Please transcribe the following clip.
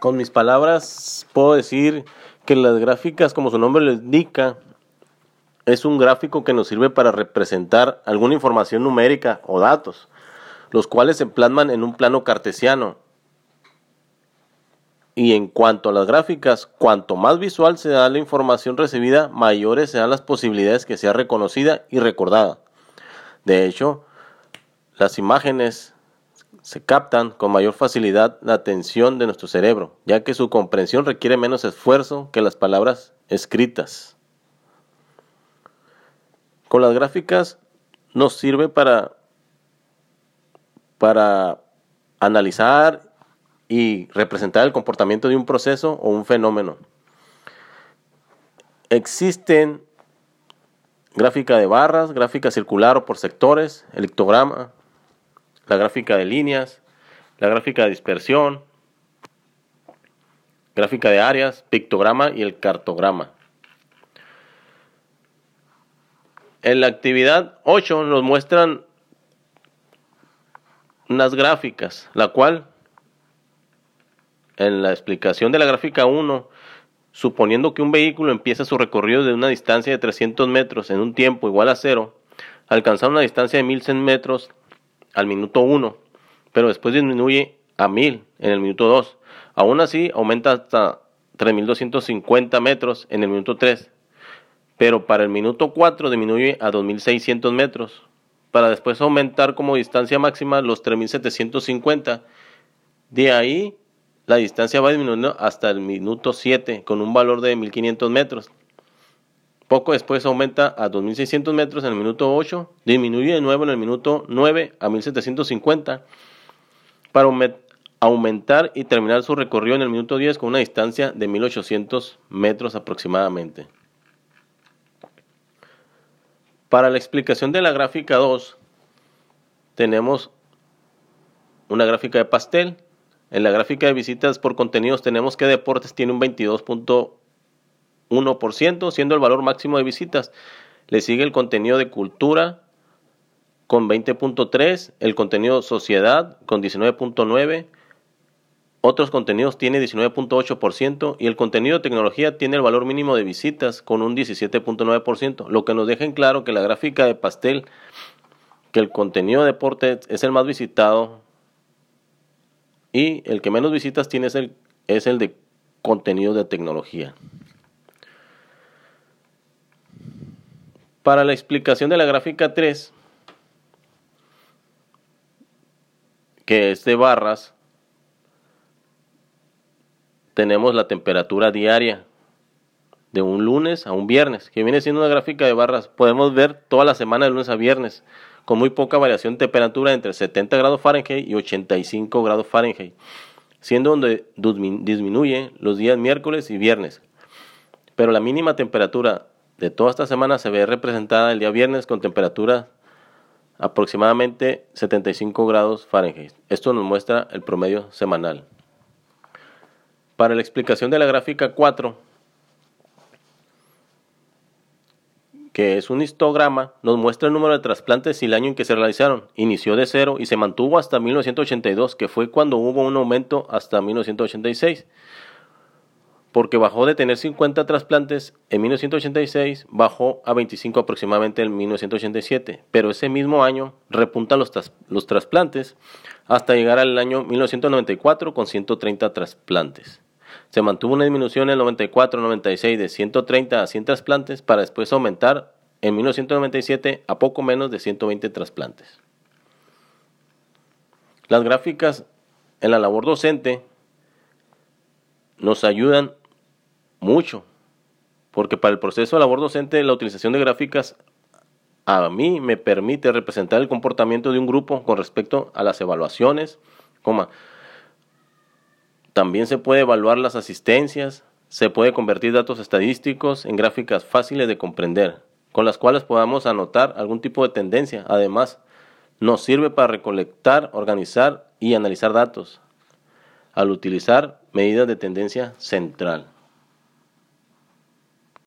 con mis palabras puedo decir que las gráficas, como su nombre lo indica, es un gráfico que nos sirve para representar alguna información numérica o datos, los cuales se plasman en un plano cartesiano. Y en cuanto a las gráficas, cuanto más visual se da la información recibida, mayores serán las posibilidades que sea reconocida y recordada. De hecho, las imágenes se captan con mayor facilidad la atención de nuestro cerebro, ya que su comprensión requiere menos esfuerzo que las palabras escritas. Con las gráficas nos sirve para, para analizar y representar el comportamiento de un proceso o un fenómeno. Existen gráfica de barras, gráfica circular o por sectores, el la gráfica de líneas, la gráfica de dispersión, gráfica de áreas, pictograma y el cartograma. En la actividad 8 nos muestran unas gráficas, la cual en la explicación de la gráfica 1, suponiendo que un vehículo empieza su recorrido de una distancia de 300 metros en un tiempo igual a cero, alcanzar una distancia de 1100 metros al minuto 1, pero después disminuye a 1000 en el minuto 2. Aún así, aumenta hasta 3250 metros en el minuto 3, pero para el minuto 4 disminuye a 2600 metros, para después aumentar como distancia máxima los 3750. De ahí, la distancia va disminuyendo hasta el minuto 7 con un valor de 1500 metros. Poco después aumenta a 2.600 metros en el minuto 8, disminuye de nuevo en el minuto 9 a 1.750 para aumentar y terminar su recorrido en el minuto 10 con una distancia de 1.800 metros aproximadamente. Para la explicación de la gráfica 2, tenemos una gráfica de pastel. En la gráfica de visitas por contenidos tenemos que deportes tiene un 22. 1%, siendo el valor máximo de visitas. Le sigue el contenido de cultura con 20.3, el contenido sociedad con 19.9, otros contenidos tiene 19.8% y el contenido de tecnología tiene el valor mínimo de visitas con un 17.9%, lo que nos deja en claro que la gráfica de pastel, que el contenido de deporte es el más visitado y el que menos visitas tiene es el, es el de contenido de tecnología. Para la explicación de la gráfica 3, que es de barras, tenemos la temperatura diaria de un lunes a un viernes, que viene siendo una gráfica de barras. Podemos ver toda la semana de lunes a viernes, con muy poca variación de temperatura entre 70 grados Fahrenheit y 85 grados Fahrenheit, siendo donde disminuye los días miércoles y viernes. Pero la mínima temperatura de toda esta semana se ve representada el día viernes con temperatura aproximadamente 75 grados Fahrenheit. Esto nos muestra el promedio semanal. Para la explicación de la gráfica 4, que es un histograma, nos muestra el número de trasplantes y el año en que se realizaron. Inició de cero y se mantuvo hasta 1982, que fue cuando hubo un aumento hasta 1986 porque bajó de tener 50 trasplantes en 1986, bajó a 25 aproximadamente en 1987, pero ese mismo año repuntan los, los trasplantes hasta llegar al año 1994 con 130 trasplantes. Se mantuvo una disminución en el 94-96 de 130 a 100 trasplantes para después aumentar en 1997 a poco menos de 120 trasplantes. Las gráficas en la labor docente nos ayudan mucho, porque para el proceso de labor docente la utilización de gráficas a mí me permite representar el comportamiento de un grupo con respecto a las evaluaciones, También se puede evaluar las asistencias, se puede convertir datos estadísticos en gráficas fáciles de comprender, con las cuales podamos anotar algún tipo de tendencia. Además, nos sirve para recolectar, organizar y analizar datos, al utilizar medidas de tendencia central.